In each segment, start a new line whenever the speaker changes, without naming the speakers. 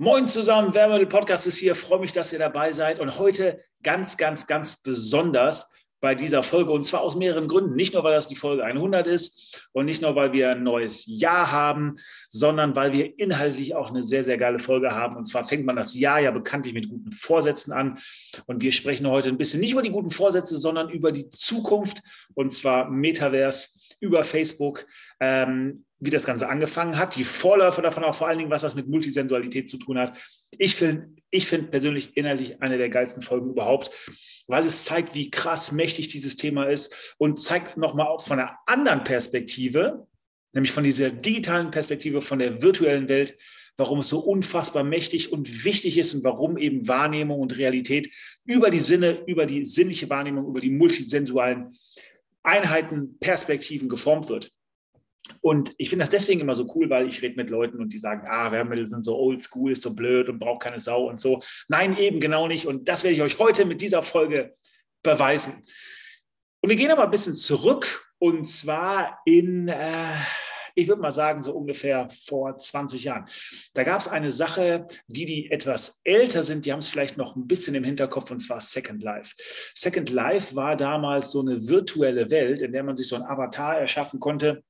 Moin zusammen, Werbemittel Podcast ist hier. Freue mich, dass ihr dabei seid. Und heute ganz, ganz, ganz besonders bei dieser Folge. Und zwar aus mehreren Gründen. Nicht nur, weil das die Folge 100 ist und nicht nur, weil wir ein neues Jahr haben, sondern weil wir inhaltlich auch eine sehr, sehr geile Folge haben. Und zwar fängt man das Jahr ja bekanntlich mit guten Vorsätzen an. Und wir sprechen heute ein bisschen nicht über die guten Vorsätze, sondern über die Zukunft. Und zwar Metaverse über Facebook. Ähm, wie das Ganze angefangen hat, die Vorläufer davon auch vor allen Dingen, was das mit Multisensualität zu tun hat. Ich finde ich find persönlich innerlich eine der geilsten Folgen überhaupt, weil es zeigt, wie krass mächtig dieses Thema ist und zeigt nochmal auch von einer anderen Perspektive, nämlich von dieser digitalen Perspektive, von der virtuellen Welt, warum es so unfassbar mächtig und wichtig ist und warum eben Wahrnehmung und Realität über die Sinne, über die sinnliche Wahrnehmung, über die multisensualen Einheiten, Perspektiven geformt wird. Und ich finde das deswegen immer so cool, weil ich rede mit Leuten und die sagen, ah, Wärmemittel sind so oldschool, ist so blöd und braucht keine Sau und so. Nein, eben genau nicht. Und das werde ich euch heute mit dieser Folge beweisen. Und wir gehen aber ein bisschen zurück und zwar in, äh, ich würde mal sagen, so ungefähr vor 20 Jahren. Da gab es eine Sache, die, die etwas älter sind, die haben es vielleicht noch ein bisschen im Hinterkopf, und zwar Second Life. Second Life war damals so eine virtuelle Welt, in der man sich so ein Avatar erschaffen konnte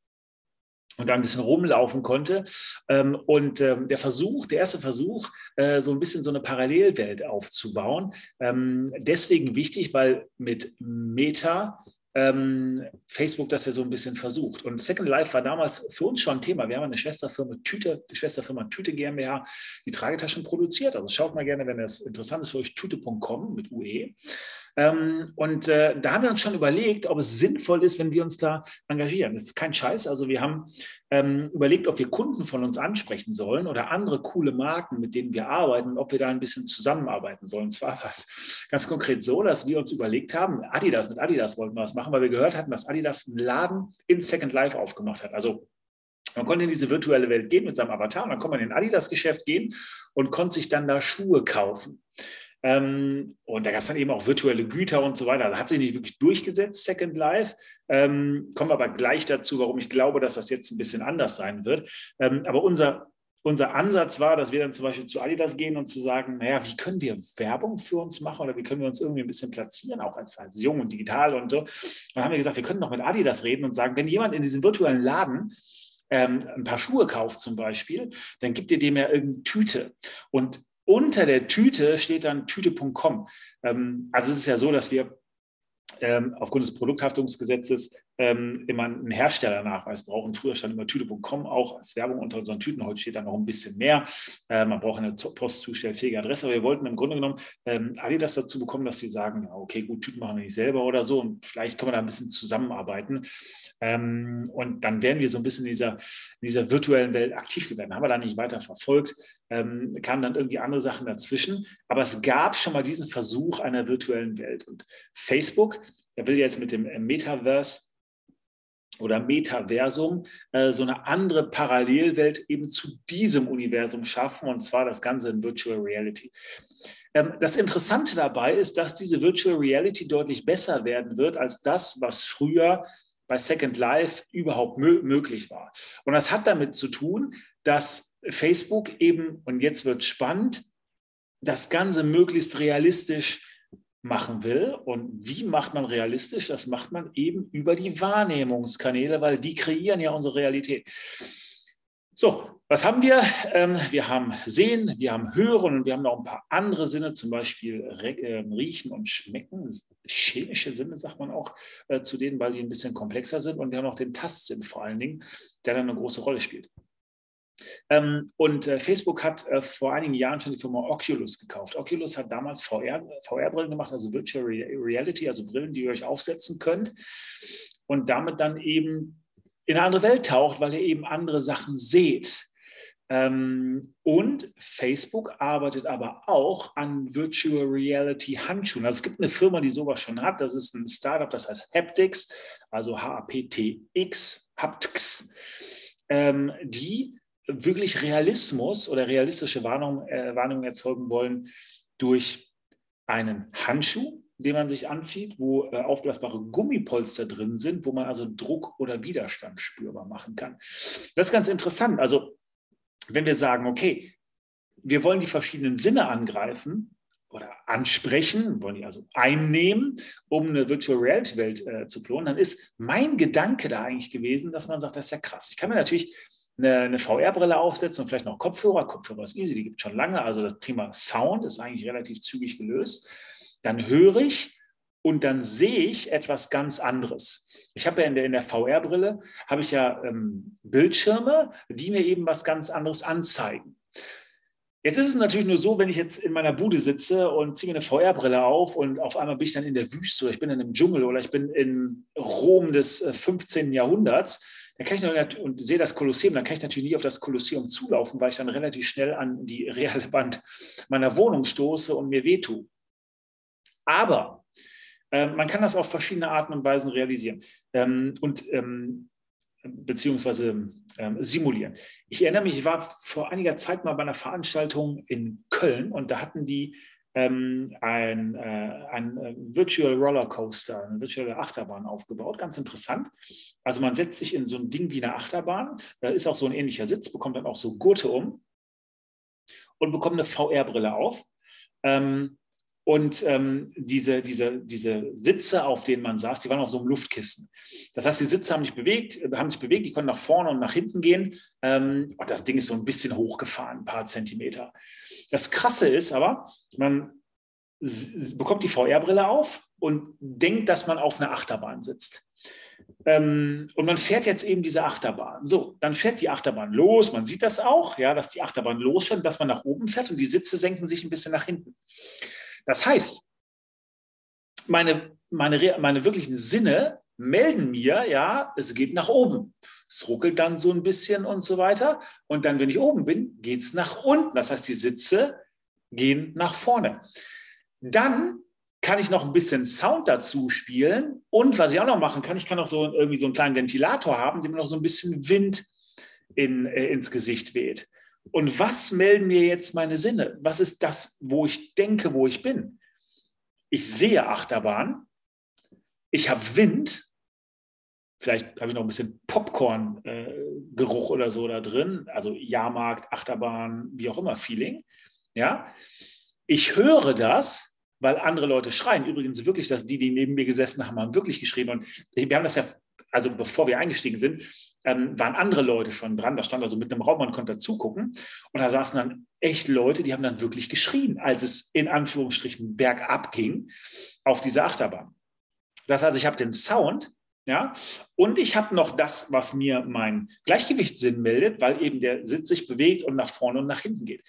und da ein bisschen rumlaufen konnte. Ähm, und ähm, der Versuch, der erste Versuch, äh, so ein bisschen so eine Parallelwelt aufzubauen, ähm, deswegen wichtig, weil mit Meta Facebook das ja so ein bisschen versucht. Und Second Life war damals für uns schon ein Thema. Wir haben eine Schwesterfirma Tüte, die Schwesterfirma Tüte GmbH, die Tragetaschen produziert. Also schaut mal gerne, wenn das interessant ist für euch, tüte.com mit UE. Ähm, und äh, da haben wir uns schon überlegt, ob es sinnvoll ist, wenn wir uns da engagieren. Das ist kein Scheiß. Also wir haben ähm, überlegt, ob wir Kunden von uns ansprechen sollen oder andere coole Marken, mit denen wir arbeiten, ob wir da ein bisschen zusammenarbeiten sollen. Und zwar war es ganz konkret so, dass wir uns überlegt haben, Adidas, mit Adidas wollten wir was machen, weil wir gehört hatten, dass Adidas einen Laden in Second Life aufgemacht hat. Also man konnte in diese virtuelle Welt gehen mit seinem Avatar und dann konnte man in Adidas-Geschäft gehen und konnte sich dann da Schuhe kaufen. Ähm, und da gab es dann eben auch virtuelle Güter und so weiter. Das hat sich nicht wirklich durchgesetzt, Second Life. Ähm, kommen wir aber gleich dazu, warum ich glaube, dass das jetzt ein bisschen anders sein wird. Ähm, aber unser, unser Ansatz war, dass wir dann zum Beispiel zu Adidas gehen und zu sagen, naja, wie können wir Werbung für uns machen oder wie können wir uns irgendwie ein bisschen platzieren, auch als, als jung und digital und so. Dann haben wir gesagt, wir können noch mit Adidas reden und sagen, wenn jemand in diesem virtuellen Laden ähm, ein paar Schuhe kauft zum Beispiel, dann gibt ihr dem ja irgendeine Tüte. Und unter der Tüte steht dann tüte.com. Ähm, also es ist ja so, dass wir ähm, aufgrund des Produkthaftungsgesetzes ähm, immer einen Herstellernachweis brauchen. Früher stand immer Tüte.com auch als Werbung unter unseren Tüten. Heute steht da noch ein bisschen mehr. Äh, man braucht eine postzustellfähige Adresse. Aber wir wollten im Grunde genommen ähm, Adidas dazu bekommen, dass sie sagen, ja, okay, gut, Tüten machen wir nicht selber oder so. Und vielleicht können wir da ein bisschen zusammenarbeiten. Ähm, und dann wären wir so ein bisschen in dieser, in dieser virtuellen Welt aktiv geworden. Haben wir da nicht weiter verfolgt. Ähm, kamen dann irgendwie andere Sachen dazwischen. Aber es gab schon mal diesen Versuch einer virtuellen Welt. Und Facebook, der will jetzt mit dem Metaverse oder Metaversum äh, so eine andere Parallelwelt eben zu diesem Universum schaffen, und zwar das Ganze in Virtual Reality. Ähm, das Interessante dabei ist, dass diese Virtual Reality deutlich besser werden wird als das, was früher bei Second Life überhaupt mö möglich war. Und das hat damit zu tun, dass Facebook eben, und jetzt wird spannend, das Ganze möglichst realistisch machen will. Und wie macht man realistisch? Das macht man eben über die Wahrnehmungskanäle, weil die kreieren ja unsere Realität. So, was haben wir? Ähm, wir haben Sehen, wir haben Hören und wir haben noch ein paar andere Sinne, zum Beispiel ähm, Riechen und Schmecken. Chemische Sinne sagt man auch äh, zu denen, weil die ein bisschen komplexer sind. Und wir haben noch den Tastsinn vor allen Dingen, der dann eine große Rolle spielt. Ähm, und äh, Facebook hat äh, vor einigen Jahren schon die Firma Oculus gekauft. Oculus hat damals VR-Brillen VR gemacht, also Virtual Reality, also Brillen, die ihr euch aufsetzen könnt und damit dann eben in eine andere Welt taucht, weil ihr eben andere Sachen seht. Ähm, und Facebook arbeitet aber auch an Virtual Reality Handschuhen. Also es gibt eine Firma, die sowas schon hat. Das ist ein Startup, das heißt Haptics, also H-A-P-T-X, Haptics, ähm, die wirklich Realismus oder realistische Warnung, äh, Warnungen erzeugen wollen durch einen Handschuh, den man sich anzieht, wo äh, aufblasbare Gummipolster drin sind, wo man also Druck oder Widerstand spürbar machen kann. Das ist ganz interessant. Also wenn wir sagen, okay, wir wollen die verschiedenen Sinne angreifen oder ansprechen, wollen die also einnehmen, um eine Virtual Reality Welt äh, zu klonen, dann ist mein Gedanke da eigentlich gewesen, dass man sagt, das ist ja krass. Ich kann mir natürlich eine, eine VR-Brille aufsetzen und vielleicht noch Kopfhörer. Kopfhörer ist easy, die gibt es schon lange. Also das Thema Sound ist eigentlich relativ zügig gelöst. Dann höre ich und dann sehe ich etwas ganz anderes. Ich habe ja in der, der VR-Brille, habe ich ja ähm, Bildschirme, die mir eben was ganz anderes anzeigen. Jetzt ist es natürlich nur so, wenn ich jetzt in meiner Bude sitze und ziehe mir eine VR-Brille auf und auf einmal bin ich dann in der Wüste oder ich bin in einem Dschungel oder ich bin in Rom des 15. Äh, Jahrhunderts, dann kann ich noch, und sehe das Kolosseum, dann kann ich natürlich nie auf das Kolosseum zulaufen, weil ich dann relativ schnell an die reale Wand meiner Wohnung stoße und mir wehtue. Aber äh, man kann das auf verschiedene Arten und Weisen realisieren. Ähm, und ähm, beziehungsweise ähm, simulieren. Ich erinnere mich, ich war vor einiger Zeit mal bei einer Veranstaltung in Köln und da hatten die ähm, ein, äh, ein äh, Virtual Roller Coaster, eine virtuelle Achterbahn aufgebaut. Ganz interessant. Also man setzt sich in so ein Ding wie eine Achterbahn, da ist auch so ein ähnlicher Sitz, bekommt dann auch so Gurte um und bekommt eine VR-Brille auf. Ähm, und ähm, diese, diese, diese Sitze, auf denen man saß, die waren auf so einem Luftkissen. Das heißt, die Sitze haben sich bewegt, haben sich bewegt, die konnten nach vorne und nach hinten gehen. Ähm, und das Ding ist so ein bisschen hochgefahren, ein paar Zentimeter. Das Krasse ist aber, man bekommt die VR-Brille auf und denkt, dass man auf einer Achterbahn sitzt. Ähm, und man fährt jetzt eben diese Achterbahn. So, dann fährt die Achterbahn los. Man sieht das auch, ja, dass die Achterbahn losfährt, dass man nach oben fährt und die Sitze senken sich ein bisschen nach hinten. Das heißt, meine, meine, meine wirklichen Sinne melden mir, ja, es geht nach oben. Es ruckelt dann so ein bisschen und so weiter. Und dann, wenn ich oben bin, geht es nach unten. Das heißt, die Sitze gehen nach vorne. Dann kann ich noch ein bisschen Sound dazu spielen. Und was ich auch noch machen kann, ich kann auch so irgendwie so einen kleinen Ventilator haben, dem noch so ein bisschen Wind in, äh, ins Gesicht weht. Und was melden mir jetzt meine Sinne? Was ist das, wo ich denke, wo ich bin? Ich sehe Achterbahn, ich habe Wind, vielleicht habe ich noch ein bisschen Popcorn-Geruch äh, oder so da drin, also Jahrmarkt, Achterbahn, wie auch immer, Feeling. Ja, ich höre das, weil andere Leute schreien. Übrigens wirklich, dass die, die neben mir gesessen haben, haben wirklich geschrien. Und wir haben das ja, also bevor wir eingestiegen sind, ähm, waren andere Leute schon dran. Da stand also mit einem Raum, man konnte zugucken. Und da saßen dann echt Leute, die haben dann wirklich geschrien, als es in Anführungsstrichen bergab ging auf diese Achterbahn. Das heißt, ich habe den Sound, ja, und ich habe noch das, was mir mein Gleichgewichtssinn meldet, weil eben der Sitz sich bewegt und nach vorne und nach hinten geht.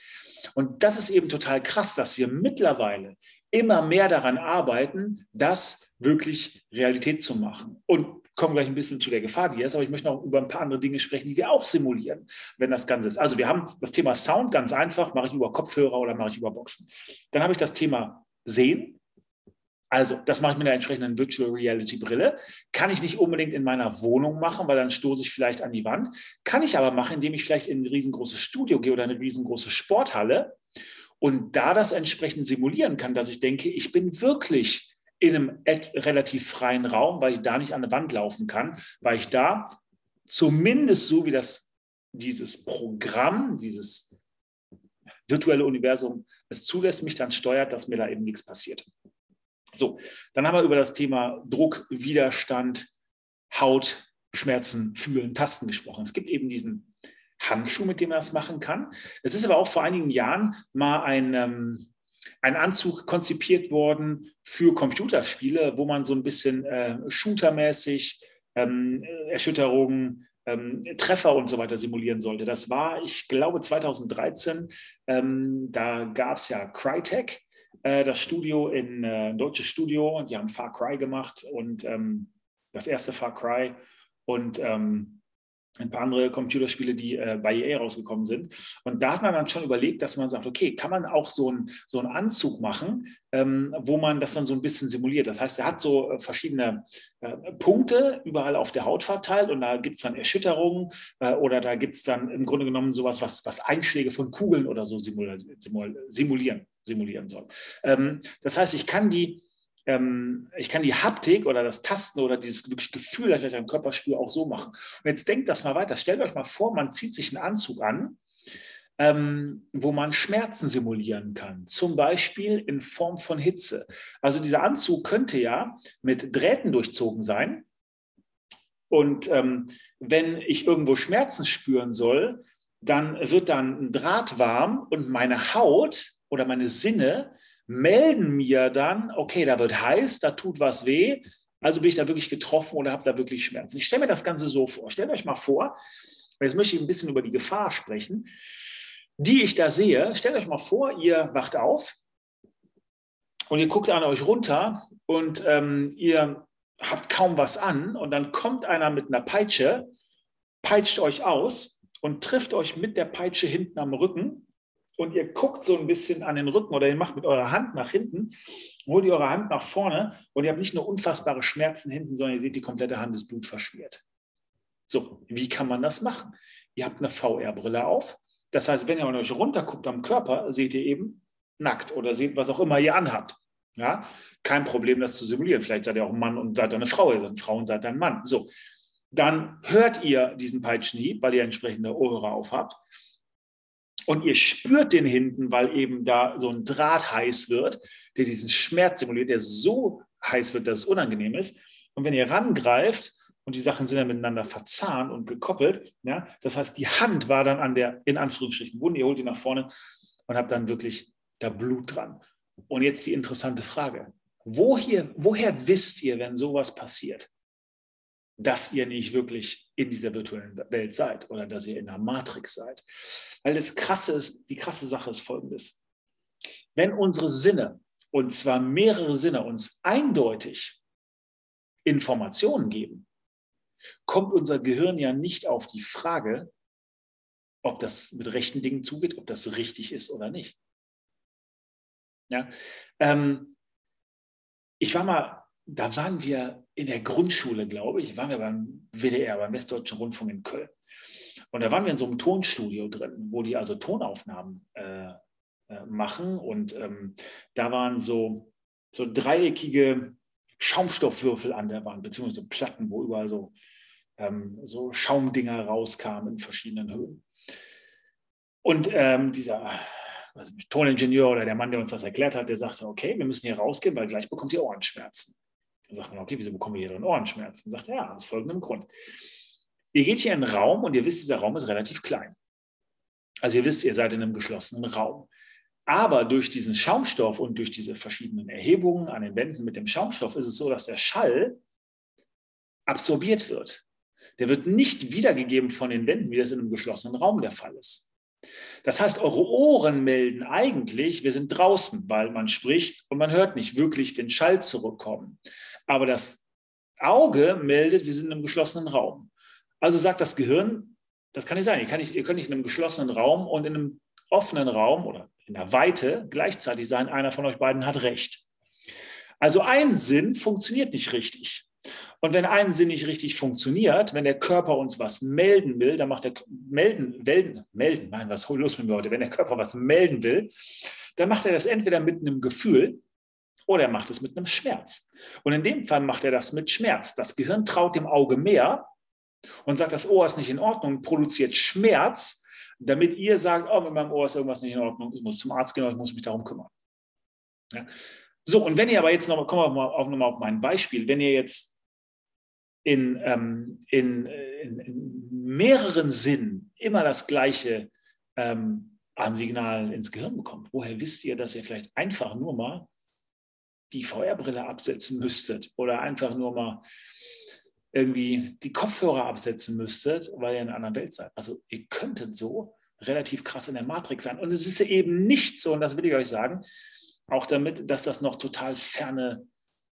Und das ist eben total krass, dass wir mittlerweile immer mehr daran arbeiten, das wirklich Realität zu machen. Und komme gleich ein bisschen zu der Gefahr, die ist, aber ich möchte noch über ein paar andere Dinge sprechen, die wir auch simulieren, wenn das Ganze ist. Also wir haben das Thema Sound ganz einfach, mache ich über Kopfhörer oder mache ich über Boxen. Dann habe ich das Thema Sehen. Also, das mache ich mit einer entsprechenden Virtual Reality Brille. Kann ich nicht unbedingt in meiner Wohnung machen, weil dann stoße ich vielleicht an die Wand. Kann ich aber machen, indem ich vielleicht in ein riesengroßes Studio gehe oder eine riesengroße Sporthalle und da das entsprechend simulieren kann, dass ich denke, ich bin wirklich in einem relativ freien Raum, weil ich da nicht an der Wand laufen kann, weil ich da zumindest so wie das dieses Programm, dieses virtuelle Universum es zulässt, mich dann steuert, dass mir da eben nichts passiert. So, dann haben wir über das Thema Druck, Widerstand, Haut, Schmerzen, Fühlen, Tasten gesprochen. Es gibt eben diesen Handschuh, mit dem man das machen kann. Es ist aber auch vor einigen Jahren mal ein, ähm, ein Anzug konzipiert worden für Computerspiele, wo man so ein bisschen äh, shootermäßig ähm, Erschütterungen, ähm, Treffer und so weiter simulieren sollte. Das war, ich glaube, 2013. Ähm, da gab es ja Crytek, äh, das Studio in äh, deutsches Studio, die haben Far Cry gemacht und ähm, das erste Far Cry und ähm, ein paar andere Computerspiele, die äh, bei EA rausgekommen sind. Und da hat man dann schon überlegt, dass man sagt, okay, kann man auch so, ein, so einen Anzug machen, ähm, wo man das dann so ein bisschen simuliert. Das heißt, er hat so äh, verschiedene äh, Punkte überall auf der Haut verteilt und da gibt es dann Erschütterungen äh, oder da gibt es dann im Grunde genommen sowas, was, was Einschläge von Kugeln oder so simulieren, simulieren soll. Ähm, das heißt, ich kann die ähm, ich kann die Haptik oder das Tasten oder dieses wirklich Gefühl, das ich am Körper spüre, auch so machen. Und jetzt denkt das mal weiter. Stellt euch mal vor, man zieht sich einen Anzug an ähm, wo man Schmerzen simulieren kann, zum Beispiel in Form von Hitze. Also dieser Anzug könnte ja mit Drähten durchzogen sein. Und ähm, wenn ich irgendwo Schmerzen spüren soll, dann wird dann ein Draht warm und meine Haut oder meine Sinne melden mir dann, okay, da wird heiß, da tut was weh, also bin ich da wirklich getroffen oder habe da wirklich Schmerzen. Ich stelle mir das Ganze so vor. Stellt euch mal vor, jetzt möchte ich ein bisschen über die Gefahr sprechen, die ich da sehe. Stellt euch mal vor, ihr wacht auf und ihr guckt an euch runter und ähm, ihr habt kaum was an und dann kommt einer mit einer Peitsche, peitscht euch aus und trifft euch mit der Peitsche hinten am Rücken und ihr guckt so ein bisschen an den Rücken oder ihr macht mit eurer Hand nach hinten, holt ihr eure Hand nach vorne und ihr habt nicht nur unfassbare Schmerzen hinten, sondern ihr seht, die komplette Hand ist blutverschmiert. So, wie kann man das machen? Ihr habt eine VR-Brille auf. Das heißt, wenn ihr an euch runterguckt am Körper, seht ihr eben nackt oder seht, was auch immer ihr anhabt. Ja, kein Problem, das zu simulieren. Vielleicht seid ihr auch ein Mann und seid eine Frau, ihr seid Frau und seid ein Mann. So, dann hört ihr diesen Peitschenhieb, weil ihr entsprechende Ohrhörer auf habt. Und ihr spürt den hinten, weil eben da so ein Draht heiß wird, der diesen Schmerz simuliert, der so heiß wird, dass es unangenehm ist. Und wenn ihr rangreift, und die Sachen sind dann miteinander verzahnt und gekoppelt, ja, das heißt, die Hand war dann an der, in Anführungsstrichen, Wunde, ihr holt die nach vorne und habt dann wirklich da Blut dran. Und jetzt die interessante Frage. Woher, woher wisst ihr, wenn sowas passiert? Dass ihr nicht wirklich in dieser virtuellen Welt seid oder dass ihr in der Matrix seid. Weil das krasse ist, die krasse Sache ist folgendes. Wenn unsere Sinne, und zwar mehrere Sinne, uns eindeutig Informationen geben, kommt unser Gehirn ja nicht auf die Frage, ob das mit rechten Dingen zugeht, ob das richtig ist oder nicht. Ja, ähm, ich war mal da waren wir in der Grundschule, glaube ich, waren wir beim WDR, beim Westdeutschen Rundfunk in Köln. Und da waren wir in so einem Tonstudio drin, wo die also Tonaufnahmen äh, äh, machen. Und ähm, da waren so, so dreieckige Schaumstoffwürfel an der Wand, beziehungsweise Platten, wo überall so, ähm, so Schaumdinger rauskamen in verschiedenen Höhen. Und ähm, dieser also Toningenieur oder der Mann, der uns das erklärt hat, der sagte, okay, wir müssen hier rausgehen, weil gleich bekommt ihr Ohrenschmerzen. Dann sagt man, okay, wieso bekommen wir hier drin Ohrenschmerzen? Dann sagt er, ja, aus folgendem Grund. Ihr geht hier in einen Raum und ihr wisst, dieser Raum ist relativ klein. Also ihr wisst, ihr seid in einem geschlossenen Raum. Aber durch diesen Schaumstoff und durch diese verschiedenen Erhebungen an den Wänden mit dem Schaumstoff ist es so, dass der Schall absorbiert wird. Der wird nicht wiedergegeben von den Wänden, wie das in einem geschlossenen Raum der Fall ist. Das heißt, eure Ohren melden eigentlich, wir sind draußen, weil man spricht und man hört nicht wirklich den Schall zurückkommen. Aber das Auge meldet, wir sind in einem geschlossenen Raum. Also sagt das Gehirn, das kann nicht sein. Ihr, kann nicht, ihr könnt nicht in einem geschlossenen Raum und in einem offenen Raum oder in der Weite gleichzeitig sein. Einer von euch beiden hat recht. Also ein Sinn funktioniert nicht richtig. Und wenn ein Sinn nicht richtig funktioniert, wenn der Körper uns was melden will, dann macht er melden, melden, melden, nein, was los mit mir heute? Wenn der Körper was melden will, dann macht er das entweder mit einem Gefühl oder er macht es mit einem Schmerz. Und in dem Fall macht er das mit Schmerz. Das Gehirn traut dem Auge mehr und sagt, das Ohr ist nicht in Ordnung, produziert Schmerz, damit ihr sagt, oh, mit meinem Ohr ist irgendwas nicht in Ordnung, ich muss zum Arzt gehen, ich muss mich darum kümmern. Ja. So, und wenn ihr aber jetzt noch, kommen wir mal auf, noch mal auf mein Beispiel, wenn ihr jetzt in, ähm, in, in, in, mehreren Sinnen immer das gleiche ähm, an Signalen ins Gehirn bekommt, woher wisst ihr, dass ihr vielleicht einfach nur mal die VR-Brille absetzen müsstet oder einfach nur mal irgendwie die Kopfhörer absetzen müsstet, weil ihr in einer anderen Welt seid. Also ihr könntet so relativ krass in der Matrix sein. Und es ist eben nicht so, und das will ich euch sagen, auch damit, dass das noch total ferne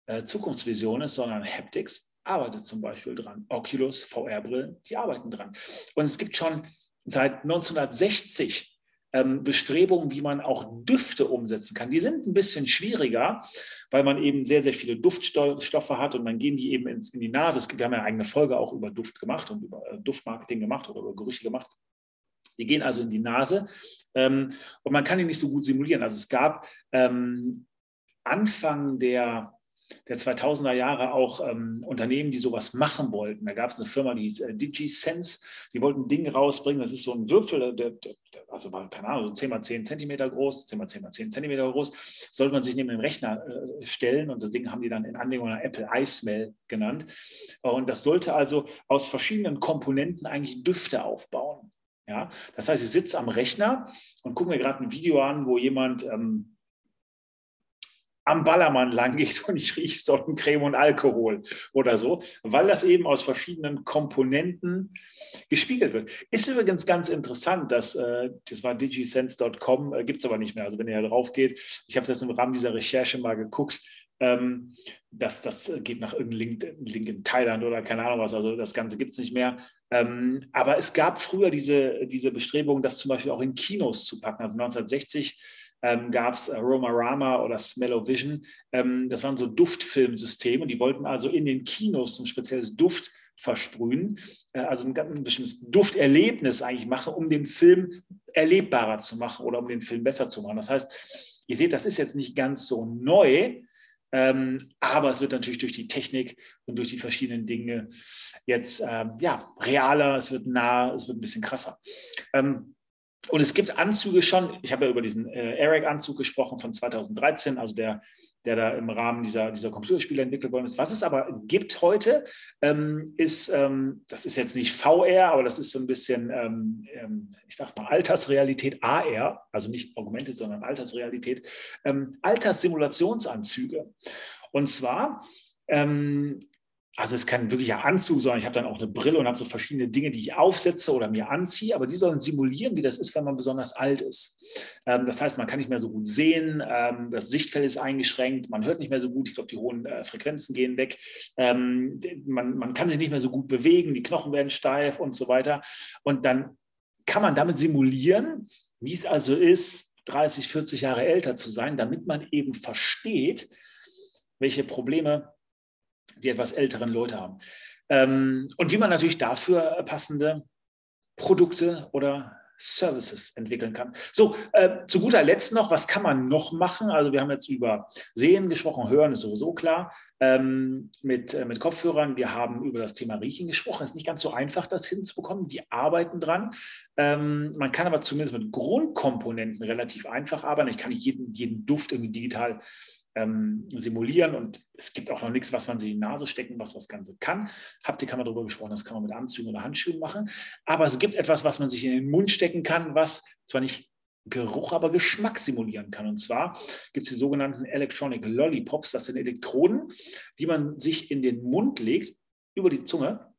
äh, Zukunftsvision ist, sondern Haptics arbeitet zum Beispiel dran. Oculus, VR-Brillen, die arbeiten dran. Und es gibt schon seit 1960 ähm, Bestrebungen, wie man auch Düfte umsetzen kann. Die sind ein bisschen schwieriger, weil man eben sehr, sehr viele Duftstoffe hat und dann gehen die eben ins, in die Nase. Es gibt, wir haben ja eine eigene Folge auch über Duft gemacht und über äh, Duftmarketing gemacht oder über Gerüche gemacht. Die gehen also in die Nase ähm, und man kann die nicht so gut simulieren. Also es gab ähm, Anfang der der 2000er Jahre auch ähm, Unternehmen, die sowas machen wollten. Da gab es eine Firma, die hieß äh, DigiSense, die wollten ein Ding rausbringen, das ist so ein Würfel, der, der, also war, keine Ahnung, so 10 mal 10 Zentimeter groß, 10 mal 10 mal 10 Zentimeter groß, sollte man sich neben den Rechner äh, stellen und das Ding haben die dann in Anlehnung an Apple iSmell genannt. Und das sollte also aus verschiedenen Komponenten eigentlich Düfte aufbauen. Ja, das heißt, ich sitze am Rechner und gucke mir gerade ein Video an, wo jemand ähm, am Ballermann lang geht und ich rieche Sonnencreme und Alkohol oder so, weil das eben aus verschiedenen Komponenten gespiegelt wird. Ist übrigens ganz interessant, dass äh, das war digisense.com, äh, gibt es aber nicht mehr. Also wenn ihr da drauf geht, ich habe es jetzt im Rahmen dieser Recherche mal geguckt, ähm, das, das geht nach irgendeinem Link, Link, in Thailand oder keine Ahnung was, also das Ganze gibt es nicht mehr. Ähm, aber es gab früher diese, diese Bestrebung, das zum Beispiel auch in Kinos zu packen. Also 1960 ähm, gab es Roma Rama oder Smellovision. Ähm, das waren so Duftfilmsysteme. Die wollten also in den Kinos ein spezielles Duft versprühen, äh, also ein, ein bestimmtes Dufterlebnis eigentlich machen, um den Film erlebbarer zu machen oder um den Film besser zu machen. Das heißt, ihr seht, das ist jetzt nicht ganz so neu, ähm, aber es wird natürlich durch die Technik und durch die verschiedenen Dinge jetzt ähm, ja, realer, es wird nah, es wird ein bisschen krasser. Ähm, und es gibt Anzüge schon, ich habe ja über diesen äh, Eric-Anzug gesprochen von 2013, also der, der da im Rahmen dieser, dieser Computerspiele entwickelt worden ist. Was es aber gibt heute, ähm, ist, ähm, das ist jetzt nicht VR, aber das ist so ein bisschen, ähm, ähm ich sag mal, Altersrealität AR, also nicht Augmented, sondern Altersrealität, ähm, Alterssimulationsanzüge. Und zwar ähm, also es ist kein wirklicher Anzug, sondern ich habe dann auch eine Brille und habe so verschiedene Dinge, die ich aufsetze oder mir anziehe, aber die sollen simulieren, wie das ist, wenn man besonders alt ist. Ähm, das heißt, man kann nicht mehr so gut sehen, ähm, das Sichtfeld ist eingeschränkt, man hört nicht mehr so gut, ich glaube, die hohen äh, Frequenzen gehen weg, ähm, man, man kann sich nicht mehr so gut bewegen, die Knochen werden steif und so weiter. Und dann kann man damit simulieren, wie es also ist, 30, 40 Jahre älter zu sein, damit man eben versteht, welche Probleme die etwas älteren Leute haben. Ähm, und wie man natürlich dafür passende Produkte oder Services entwickeln kann. So, äh, zu guter Letzt noch, was kann man noch machen? Also wir haben jetzt über Sehen gesprochen, Hören ist sowieso klar, ähm, mit, äh, mit Kopfhörern. Wir haben über das Thema Riechen gesprochen. Es ist nicht ganz so einfach, das hinzubekommen. Die arbeiten dran. Ähm, man kann aber zumindest mit Grundkomponenten relativ einfach arbeiten. Ich kann nicht jeden, jeden Duft irgendwie digital ähm, simulieren und es gibt auch noch nichts, was man sich in die Nase stecken, was das Ganze kann. Ihr, kann man darüber gesprochen, das kann man mit Anzügen oder Handschuhen machen. Aber es gibt etwas, was man sich in den Mund stecken kann, was zwar nicht Geruch, aber Geschmack simulieren kann. Und zwar gibt es die sogenannten Electronic Lollipops. Das sind Elektroden, die man sich in den Mund legt, über die Zunge.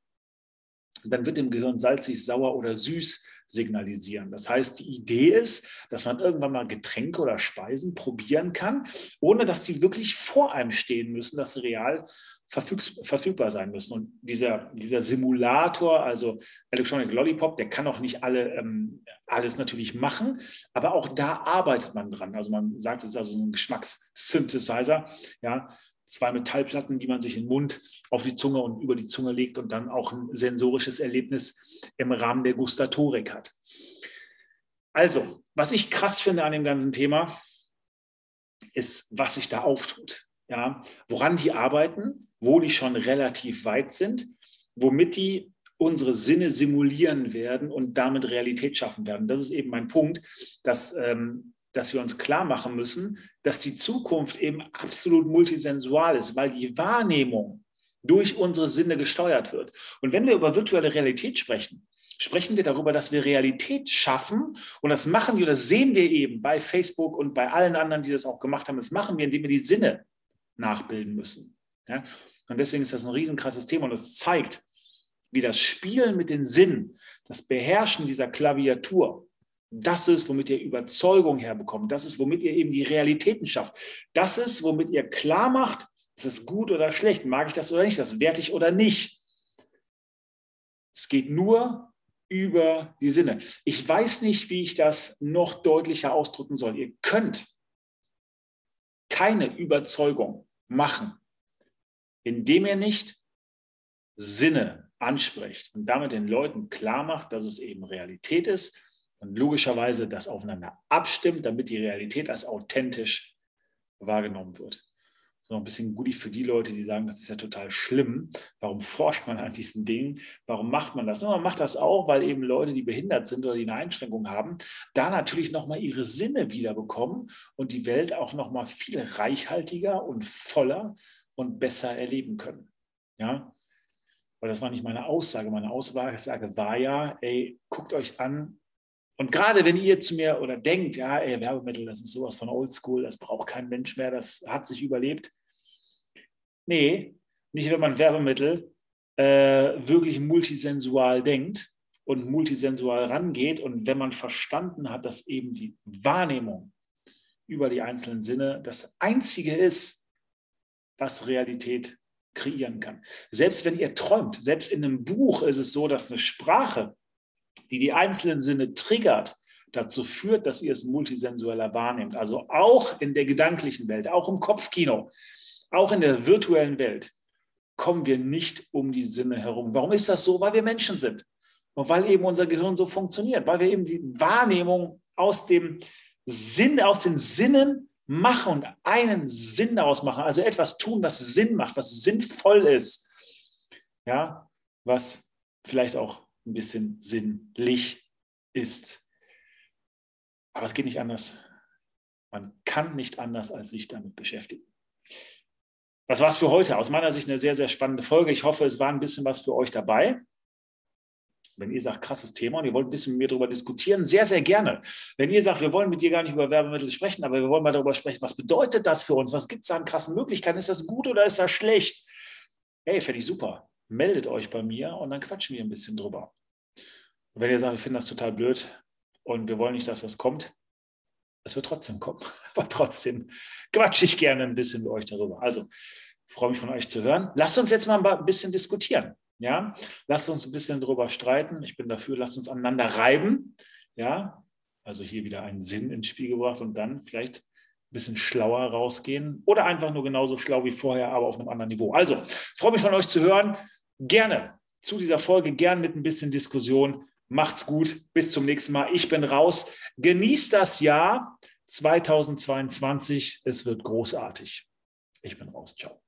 Dann wird im Gehirn salzig, sauer oder süß signalisieren. Das heißt, die Idee ist, dass man irgendwann mal Getränke oder Speisen probieren kann, ohne dass die wirklich vor einem stehen müssen, dass sie real verfügbar sein müssen. Und dieser, dieser Simulator, also Electronic Lollipop, der kann auch nicht alle, ähm, alles natürlich machen, aber auch da arbeitet man dran. Also man sagt, es ist also ein Geschmackssynthesizer, ja, zwei Metallplatten, die man sich in den Mund, auf die Zunge und über die Zunge legt und dann auch ein sensorisches Erlebnis im Rahmen der Gustatorik hat. Also, was ich krass finde an dem ganzen Thema, ist, was sich da auftut. Ja, woran die arbeiten, wo die schon relativ weit sind, womit die unsere Sinne simulieren werden und damit Realität schaffen werden. Das ist eben mein Punkt, dass ähm, dass wir uns klar machen müssen, dass die Zukunft eben absolut multisensual ist, weil die Wahrnehmung durch unsere Sinne gesteuert wird. Und wenn wir über virtuelle Realität sprechen, sprechen wir darüber, dass wir Realität schaffen. Und das machen wir, das sehen wir eben bei Facebook und bei allen anderen, die das auch gemacht haben. Das machen wir, indem wir die Sinne nachbilden müssen. Ja? Und deswegen ist das ein riesenkrasses Thema und das zeigt, wie das Spielen mit den Sinnen, das Beherrschen dieser Klaviatur, das ist, womit ihr Überzeugung herbekommt. Das ist, womit ihr eben die Realitäten schafft. Das ist, womit ihr klar macht, ist es gut oder schlecht, mag ich das oder nicht, das werte ich oder nicht. Es geht nur über die Sinne. Ich weiß nicht, wie ich das noch deutlicher ausdrücken soll. Ihr könnt keine Überzeugung machen, indem ihr nicht Sinne ansprecht und damit den Leuten klar macht, dass es eben Realität ist und logischerweise das aufeinander abstimmt, damit die Realität als authentisch wahrgenommen wird. so ein bisschen Goodie für die Leute, die sagen, das ist ja total schlimm. Warum forscht man an diesen Dingen? Warum macht man das? Und man macht das auch, weil eben Leute, die behindert sind oder die eine Einschränkung haben, da natürlich nochmal ihre Sinne wiederbekommen und die Welt auch nochmal viel reichhaltiger und voller und besser erleben können. Ja, weil das war nicht meine Aussage. Meine Aussage war ja, ey, guckt euch an, und gerade wenn ihr zu mir oder denkt, ja, ey, Werbemittel, das ist sowas von Oldschool, das braucht kein Mensch mehr, das hat sich überlebt. Nee, nicht wenn man Werbemittel äh, wirklich multisensual denkt und multisensual rangeht und wenn man verstanden hat, dass eben die Wahrnehmung über die einzelnen Sinne das Einzige ist, was Realität kreieren kann. Selbst wenn ihr träumt, selbst in einem Buch ist es so, dass eine Sprache die die einzelnen Sinne triggert, dazu führt, dass ihr es multisensueller wahrnehmt. Also auch in der gedanklichen Welt, auch im Kopfkino, auch in der virtuellen Welt kommen wir nicht um die Sinne herum. Warum ist das so? Weil wir Menschen sind und weil eben unser Gehirn so funktioniert, weil wir eben die Wahrnehmung aus dem Sinn, aus den Sinnen machen und einen Sinn daraus machen, also etwas tun, was Sinn macht, was sinnvoll ist, ja, was vielleicht auch ein bisschen sinnlich ist. Aber es geht nicht anders. Man kann nicht anders, als sich damit beschäftigen. Das war's für heute. Aus meiner Sicht eine sehr, sehr spannende Folge. Ich hoffe, es war ein bisschen was für euch dabei. Wenn ihr sagt, krasses Thema und ihr wollt ein bisschen mit mir darüber diskutieren, sehr, sehr gerne. Wenn ihr sagt, wir wollen mit dir gar nicht über Werbemittel sprechen, aber wir wollen mal darüber sprechen, was bedeutet das für uns? Was gibt es da an krassen Möglichkeiten? Ist das gut oder ist das schlecht? Hey, fände ich super meldet euch bei mir und dann quatschen wir ein bisschen drüber. Und wenn ihr sagt, wir finden das total blöd und wir wollen nicht, dass das kommt, es wird trotzdem kommen. Aber trotzdem quatsche ich gerne ein bisschen mit euch darüber. Also freue mich von euch zu hören. Lasst uns jetzt mal ein bisschen diskutieren. Ja, lasst uns ein bisschen darüber streiten. Ich bin dafür, lasst uns aneinander reiben. Ja, also hier wieder einen Sinn ins Spiel gebracht und dann vielleicht ein bisschen schlauer rausgehen oder einfach nur genauso schlau wie vorher, aber auf einem anderen Niveau. Also, freue mich von euch zu hören gerne zu dieser Folge, gern mit ein bisschen Diskussion. Macht's gut, bis zum nächsten Mal. Ich bin raus. Genießt das Jahr 2022. Es wird großartig. Ich bin raus. Ciao.